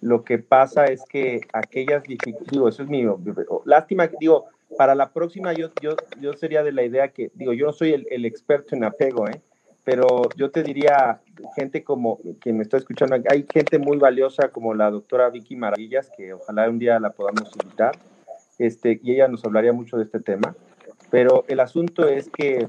lo que pasa es que aquellas digo, eso es mío, lástima, digo, para la próxima yo, yo, yo sería de la idea que, digo, yo no soy el, experto en apego, ¿eh? pero yo te diría, gente como quien me está escuchando, hay gente muy valiosa como la doctora Vicky Maravillas, que ojalá un día la podamos invitar, este, y ella nos hablaría mucho de este tema, pero el asunto es que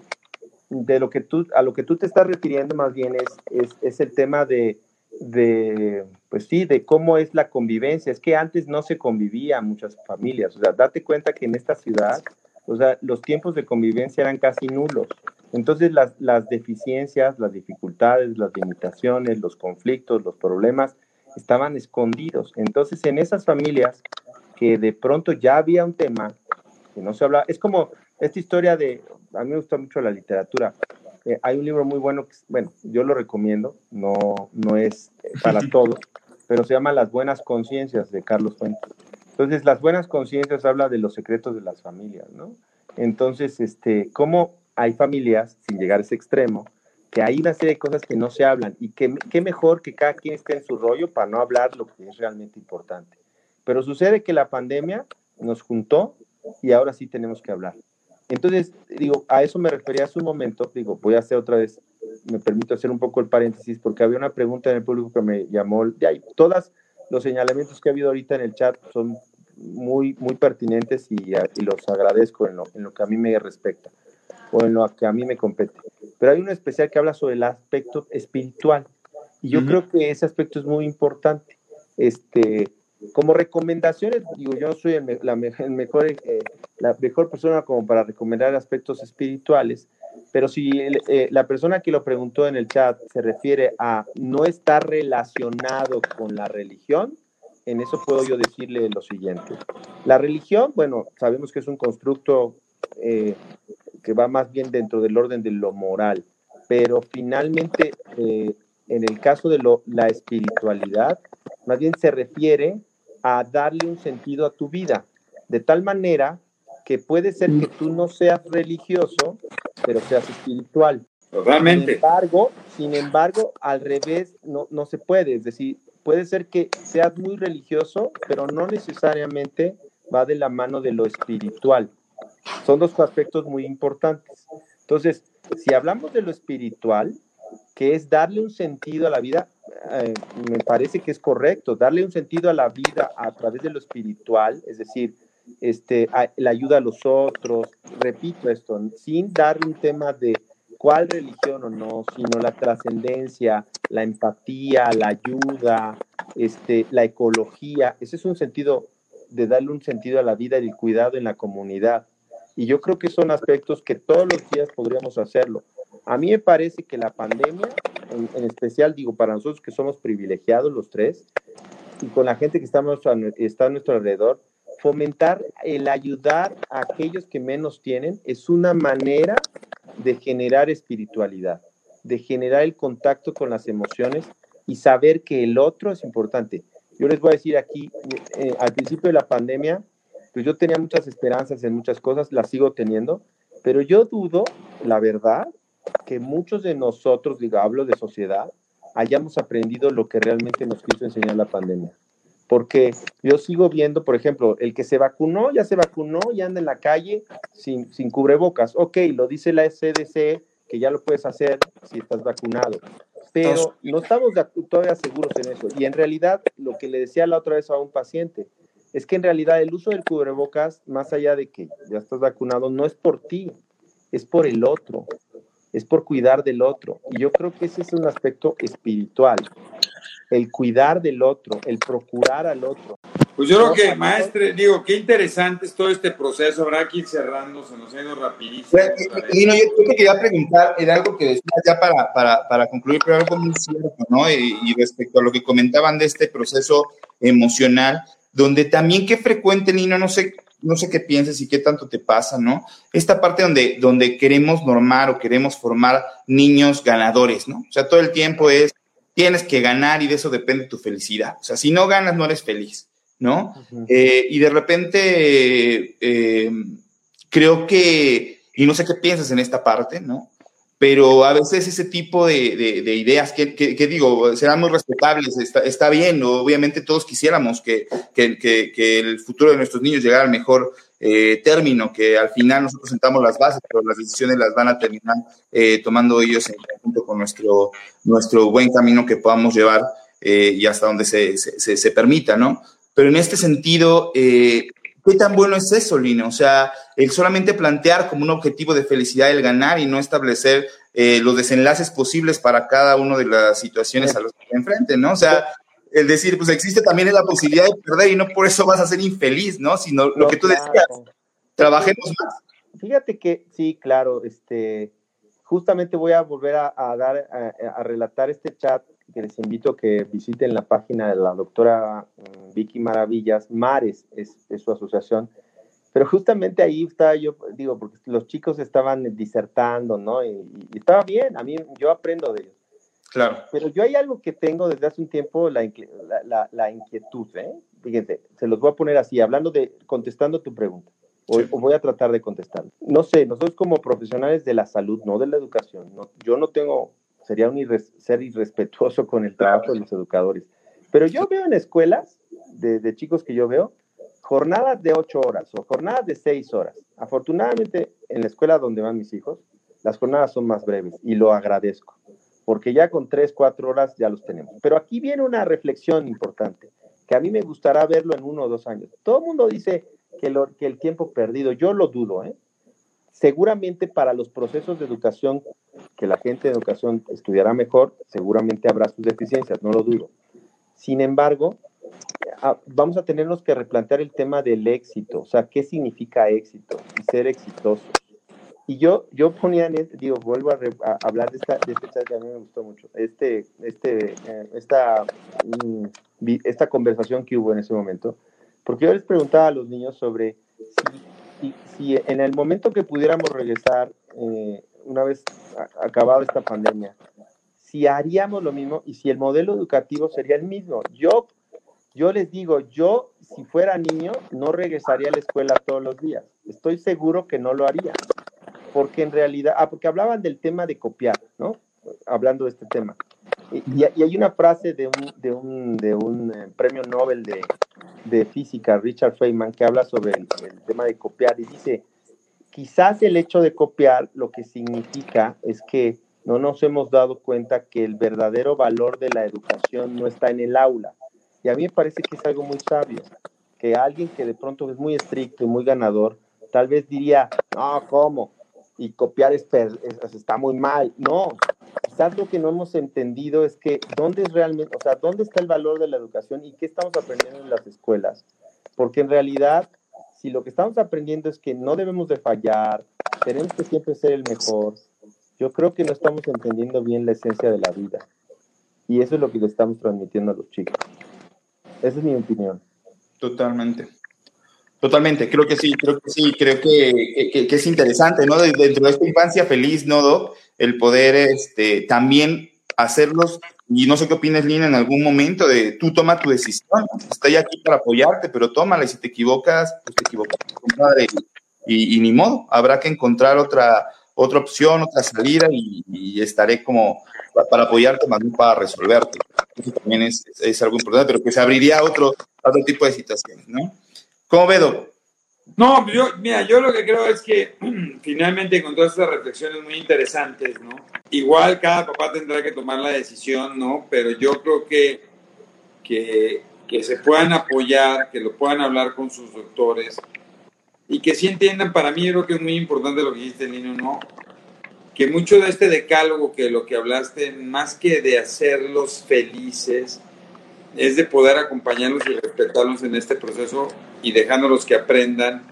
de lo que tú, a lo que tú te estás refiriendo más bien es, es, el tema de, de, pues sí, de cómo es la convivencia. Es que antes no se convivía muchas familias. O sea, date cuenta que en esta ciudad, o sea, los tiempos de convivencia eran casi nulos. Entonces, las, las deficiencias, las dificultades, las limitaciones, los conflictos, los problemas estaban escondidos. Entonces, en esas familias que de pronto ya había un tema que no se hablaba, es como esta historia de, a mí me gusta mucho la literatura. Eh, hay un libro muy bueno, que, bueno, yo lo recomiendo, no, no es para [laughs] todos, pero se llama Las Buenas Conciencias de Carlos Fuentes. Entonces, Las Buenas Conciencias habla de los secretos de las familias, ¿no? Entonces, este, cómo hay familias, sin llegar a ese extremo, que hay una serie de cosas que no se hablan y que qué mejor que cada quien esté en su rollo para no hablar lo que es realmente importante. Pero sucede que la pandemia nos juntó y ahora sí tenemos que hablar. Entonces, digo, a eso me refería hace un momento, digo, voy a hacer otra vez, me permito hacer un poco el paréntesis, porque había una pregunta en el público que me llamó, de ahí, todos los señalamientos que ha habido ahorita en el chat son muy, muy pertinentes y, y los agradezco en lo, en lo, que a mí me respecta o en lo que a mí me compete. Pero hay uno especial que habla sobre el aspecto espiritual y yo creo que ese aspecto es muy importante. Este, como recomendaciones, digo, yo soy el, la, mejor, eh, la mejor persona como para recomendar aspectos espirituales, pero si eh, la persona que lo preguntó en el chat se refiere a no estar relacionado con la religión, en eso puedo yo decirle lo siguiente. La religión, bueno, sabemos que es un constructo eh, que va más bien dentro del orden de lo moral, pero finalmente en el caso de lo, la espiritualidad, más bien se refiere a darle un sentido a tu vida, de tal manera que puede ser que tú no seas religioso, pero seas espiritual. Totalmente. Sin embargo, sin embargo, al revés no, no se puede. Es decir, puede ser que seas muy religioso, pero no necesariamente va de la mano de lo espiritual. Son dos aspectos muy importantes. Entonces, si hablamos de lo espiritual, que es darle un sentido a la vida, eh, me parece que es correcto, darle un sentido a la vida a través de lo espiritual, es decir, este, la ayuda a los otros, repito esto, sin darle un tema de cuál religión o no, sino la trascendencia, la empatía, la ayuda, este, la ecología, ese es un sentido de darle un sentido a la vida y el cuidado en la comunidad. Y yo creo que son aspectos que todos los días podríamos hacerlo. A mí me parece que la pandemia, en, especial digo para nosotros que somos privilegiados los tres, y con la gente que estamos está a nuestro alrededor, fomentar el ayudar a aquellos que menos tienen es una manera de generar espiritualidad, de generar el contacto con las emociones y saber que el otro es importante. Yo les voy a decir aquí, eh, al principio de la pandemia, pues yo tenía muchas esperanzas en muchas cosas, las sigo teniendo, pero yo dudo, la verdad, que muchos de nosotros, digo, hablo de sociedad, hayamos aprendido lo que realmente nos quiso enseñar la pandemia. Porque yo sigo viendo, por ejemplo, el que se vacunó, ya se vacunó y anda en la calle sin, sin cubrebocas. Ok, lo dice la CDC, que ya lo puedes hacer si estás vacunado. Pero no estamos todavía seguros en eso. Y en realidad, lo que le decía la otra vez a un paciente, es que en realidad el uso del cubrebocas, más allá de que ya estás vacunado, no es por ti, es por el otro, es por cuidar del otro. Y yo creo que ese es un aspecto espiritual el cuidar del otro, el procurar al otro. Pues yo creo que, maestre, digo, qué interesante es todo este proceso, habrá que ir cerrando, se nos ha ido rapidísimo. Lino, yo, te quería preguntar, era algo que decía ya para, para, para concluir, pero algo muy cierto, ¿no? Y, y, respecto a lo que comentaban de este proceso emocional, donde también qué frecuente, Lino, no sé, no sé qué piensas y qué tanto te pasa, ¿no? Esta parte donde, donde queremos normar o queremos formar niños ganadores, ¿no? O sea, todo el tiempo es tienes que ganar y de eso depende tu felicidad. O sea, si no ganas, no eres feliz, ¿no? Eh, y de repente, eh, creo que, y no sé qué piensas en esta parte, ¿no? Pero a veces ese tipo de, ideas, que, digo, serán muy respetables, está, bien, obviamente todos quisiéramos que, que, el futuro de nuestros niños llegara al mejor eh, término, que al final nosotros sentamos las bases, pero las decisiones las van a terminar eh, tomando ellos en conjunto con nuestro, nuestro buen camino que podamos llevar eh, y hasta donde se, se, se, permita, ¿no? Pero en este sentido, ¿qué tan bueno es eso, Lino? O sea, el solamente plantear como un objetivo de felicidad el ganar y no establecer los desenlaces posibles para cada una de las situaciones a las que se enfrenten, ¿no? O sea, el decir, pues existe también la posibilidad de perder y no por eso vas a ser infeliz, ¿no? Sino lo que tú decías, trabajemos más. Fíjate que sí, claro, este, justamente voy a volver a, dar, a, relatar este chat que les invito a que visiten la página de la doctora mm, Vicky Maravillas, Mares es, su asociación, pero justamente ahí estaba yo, digo, porque los chicos estaban disertando, ¿no? Y, y estaba bien, a mí yo aprendo de ellos Claro. Pero yo hay algo que tengo desde hace un tiempo, la, la, inquietud, ¿eh? Fíjense, se los voy a poner así, hablando de, contestando tu pregunta, o, voy a tratar de contestar. No sé, nosotros como profesionales de la salud, no de la educación, no, yo no tengo, sería un ser irrespetuoso con el trabajo de los educadores, pero yo veo en escuelas de, de chicos que yo veo, jornadas de ocho horas o jornadas de seis horas. Afortunadamente, en la escuela donde van mis hijos, las jornadas son más breves y lo agradezco porque ya con tres, cuatro horas ya los tenemos. Pero aquí viene una reflexión importante, que a mí me gustará verlo en uno o dos años. Todo el mundo dice que, que el tiempo perdido, yo lo dudo, ¿eh? Seguramente para los procesos de educación, que la gente de educación estudiará mejor, seguramente habrá sus deficiencias, no lo dudo. Sin embargo, ah, vamos a tenernos que replantear el tema del éxito, o sea, ¿qué significa éxito y ser exitoso? Y yo, yo ponía, digo, vuelvo a, hablar de, esta, de este chat que a mí me gustó mucho, este, este, eh, esta, mm, esta conversación que hubo en ese momento, porque yo les preguntaba a los niños sobre si, si, en el momento que pudiéramos regresar, eh, una vez acabada esta pandemia, si haríamos lo mismo y si el modelo educativo sería el mismo. Yo, yo les digo, yo si fuera niño no regresaría a la escuela todos los días. Estoy seguro que no lo haría. Porque en realidad, ah, porque hablaban del tema de copiar, ¿no? Hablando de este tema. Y, hay una frase de un, de un, eh, premio Nobel de, de, física, Richard Feynman, que habla sobre el, tema de copiar y dice, quizás el hecho de copiar lo que significa es que no nos hemos dado cuenta que el verdadero valor de la educación no está en el aula. Y a mí me parece que es algo muy sabio, que alguien que de pronto es muy estricto y muy ganador, tal vez diría, no, ¿cómo? Y copiar es, está muy mal. No, quizás lo que no hemos entendido es que dónde es realmente, o sea, dónde está el valor de la educación y qué estamos aprendiendo en las escuelas. Porque en realidad, si lo que estamos aprendiendo es que no debemos de fallar, tenemos que siempre ser el mejor, yo creo que no estamos entendiendo bien la esencia de la vida. Y eso es lo que le estamos transmitiendo a los chicos. Esa es mi opinión. Totalmente. Totalmente, creo que sí, creo que sí, creo que, que, es interesante, ¿no? Dentro de esta infancia feliz, ¿no, Doc? El poder este, también hacerlos, y no sé qué opinas, Lina, en algún momento de tú toma tu decisión, estoy aquí para apoyarte, pero tómala, y si te equivocas, pues te equivocas, y, ni modo, habrá que encontrar otra, otra opción, otra salida y, estaré como para apoyarte, más bien para resolverte. Eso también es, es, algo importante, pero que se abriría otro, otro tipo de situaciones, ¿no? ¿Cómo vedo? No, yo, mira, yo lo que creo es que [clears throat] finalmente con todas estas reflexiones muy interesantes, ¿no? Igual cada papá tendrá que tomar la decisión, ¿no? Pero yo creo que, que, que se puedan apoyar, que lo puedan hablar con sus doctores, y que sí entiendan, para mí creo que es muy importante lo que dijiste, Nino, ¿no? Que mucho de este decálogo, que lo que hablaste, más que de hacerlos felices, es de poder acompañarlos y respetarlos en este proceso y dejándolos que aprendan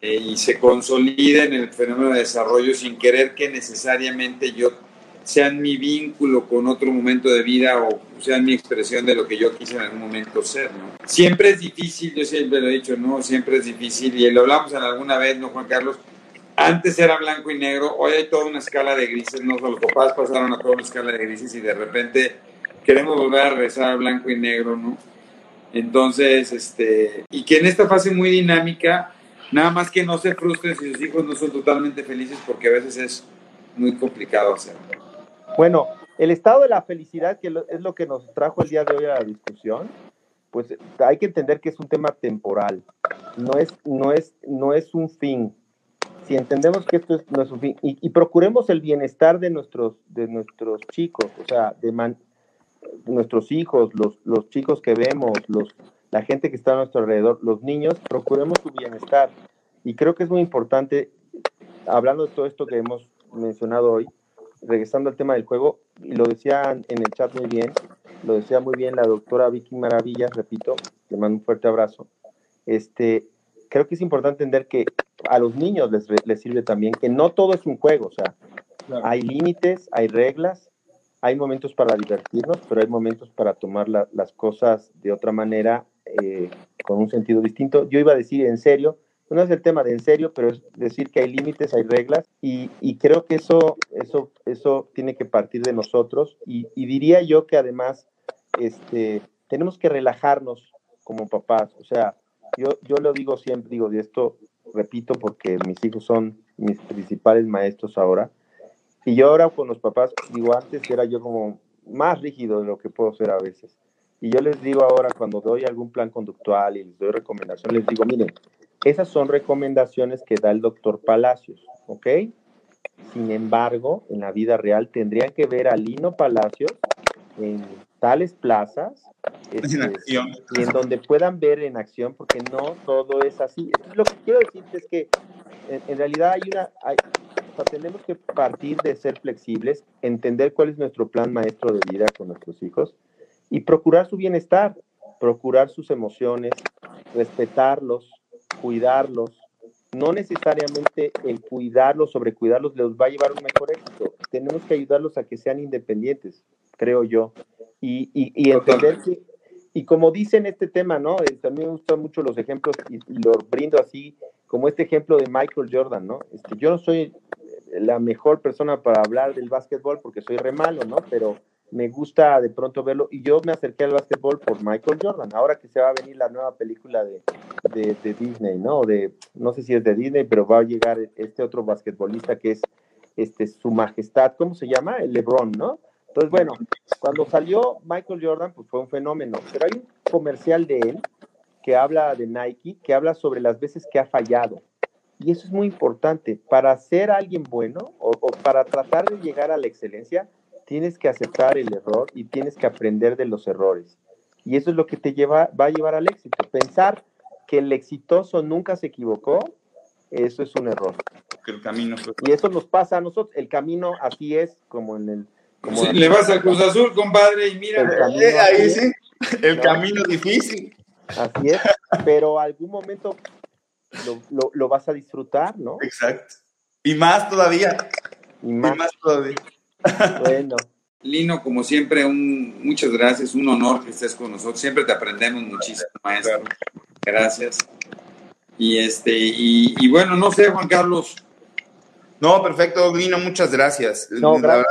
eh, y se consoliden en el fenómeno de desarrollo sin querer que necesariamente yo sean mi vínculo con otro momento de vida o sean mi expresión de lo que yo quise en algún momento ser, ¿no? Siempre es difícil, yo siempre lo he dicho, ¿no? Siempre es difícil y lo hablamos en alguna vez, ¿no, Juan Carlos? Antes era blanco y negro, hoy hay toda una escala de grises, ¿no? Los papás pasaron a toda una escala de grises y de repente queremos volver a regresar a blanco y negro, ¿no? Entonces, este, y que en esta fase muy dinámica, nada más que no se frustren si sus hijos no son totalmente felices porque a veces es muy complicado hacerlo. Bueno, el estado de la felicidad, que es lo que nos trajo el día de hoy a la discusión, pues hay que entender que es un tema temporal, no es, no es, no es un fin. Si entendemos que esto es, no es un fin, y, procuremos el bienestar de nuestros, de nuestros chicos, o sea, de, nuestros hijos, los, los chicos que vemos, los, la gente que está a nuestro alrededor, los niños, procuremos su bienestar. Y creo que es muy importante, hablando de todo esto que hemos mencionado hoy, regresando al tema del juego, y lo decía en el chat muy bien, lo decía muy bien la doctora Vicky Maravillas, repito, le mando un fuerte abrazo. Este, creo que es importante entender que a los niños les, les sirve también que no todo es un juego, o sea, hay límites, hay reglas, hay momentos para divertirnos, pero hay momentos para tomar las cosas de otra manera, eh, con un sentido distinto. Yo iba a decir en serio, no es el tema de en serio, pero es decir que hay límites, hay reglas, y, creo que eso, eso, eso tiene que partir de nosotros, y, diría yo que además este, tenemos que relajarnos como papás, o sea, yo, yo lo digo siempre, digo, y esto repito porque mis hijos son mis principales maestros ahora, y yo ahora con los papás, digo, antes era yo como más rígido de lo que puedo ser a veces. Y yo les digo ahora, cuando doy algún plan conductual y les doy recomendación, les digo, miren, esas son recomendaciones que da el doctor Palacios, ¿ok? Sin embargo, en la vida real tendrían que ver a Lino Palacios en tales plazas este, y en donde puedan ver en acción, porque no todo es así. lo que quiero decirte es que en, realidad hay una, tenemos que partir de ser flexibles, entender cuál es nuestro plan maestro de vida con nuestros hijos y procurar su bienestar, procurar sus emociones, respetarlos, cuidarlos. No necesariamente el cuidarlos, sobre cuidarlos, les va a llevar un mejor éxito. Tenemos que ayudarlos a que sean independientes, creo yo. Y, y, entender que, y como dicen este tema, ¿no? También me gustan mucho los ejemplos y, lo brindo así, como este ejemplo de Michael Jordan, ¿no? Este, yo no soy la mejor persona para hablar del básquetbol porque soy re malo, ¿no? Pero me gusta de pronto verlo y yo me acerqué al básquetbol por Michael Jordan. Ahora que se va a venir la nueva película de, de, Disney, ¿no? De, no sé si es de Disney, pero va a llegar este otro basquetbolista que es este, su majestad, ¿cómo se llama? El LeBron, ¿no? Entonces, bueno, cuando salió Michael Jordan, pues fue un fenómeno, pero hay un comercial de él que habla de Nike, que habla sobre las veces que ha fallado. Y eso es muy importante. Para ser alguien bueno o, para tratar de llegar a la excelencia, tienes que aceptar el error y tienes que aprender de los errores. Y eso es lo que te lleva, va a llevar al éxito. Pensar que el exitoso nunca se equivocó, eso es un error. El camino Y eso nos pasa a nosotros. El camino así es como en el... le vas al Cruz Azul, compadre, y mira. Eh, ahí sí, el camino difícil. Así es, pero algún momento lo, vas a disfrutar, ¿no? Exacto. Y más todavía. Y más, todavía. Bueno. Lino, como siempre, un, muchas gracias, un honor que estés con nosotros. Siempre te aprendemos muchísimo, maestro. Gracias. Y este, y, bueno, no sé, Juan Carlos. No, perfecto, Lino, muchas gracias. No, gracias.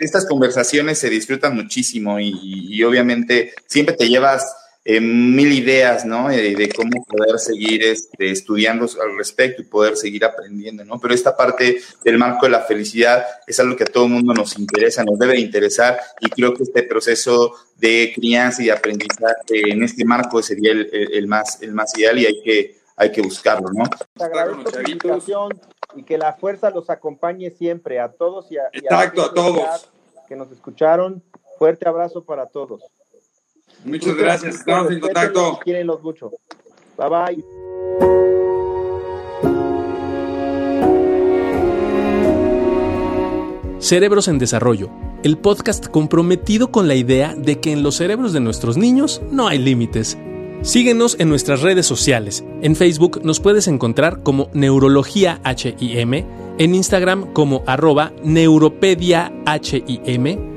estas conversaciones se disfrutan muchísimo y obviamente siempre te llevas eh, mil ideas, ¿no? De, cómo poder seguir este, estudiando al respecto y poder seguir aprendiendo, ¿no? Pero esta parte del marco de la felicidad es algo que a todo el mundo nos interesa, nos debe interesar y creo que este proceso de crianza y de aprendizaje en este marco sería el, más, el más ideal y hay que, hay que buscarlo, ¿no? Te agradezco la invitación y que la fuerza los acompañe siempre a todos y a, Exacto, a todos que nos escucharon. Fuerte abrazo para todos. Muchas gracias, estamos en contacto. los mucho. Bye bye. Cerebros en Desarrollo, el podcast comprometido con la idea de que en los cerebros de nuestros niños no hay límites. Síguenos en nuestras redes sociales. En Facebook nos puedes encontrar como Neurología HIM, en Instagram como arroba Neuropedia HIM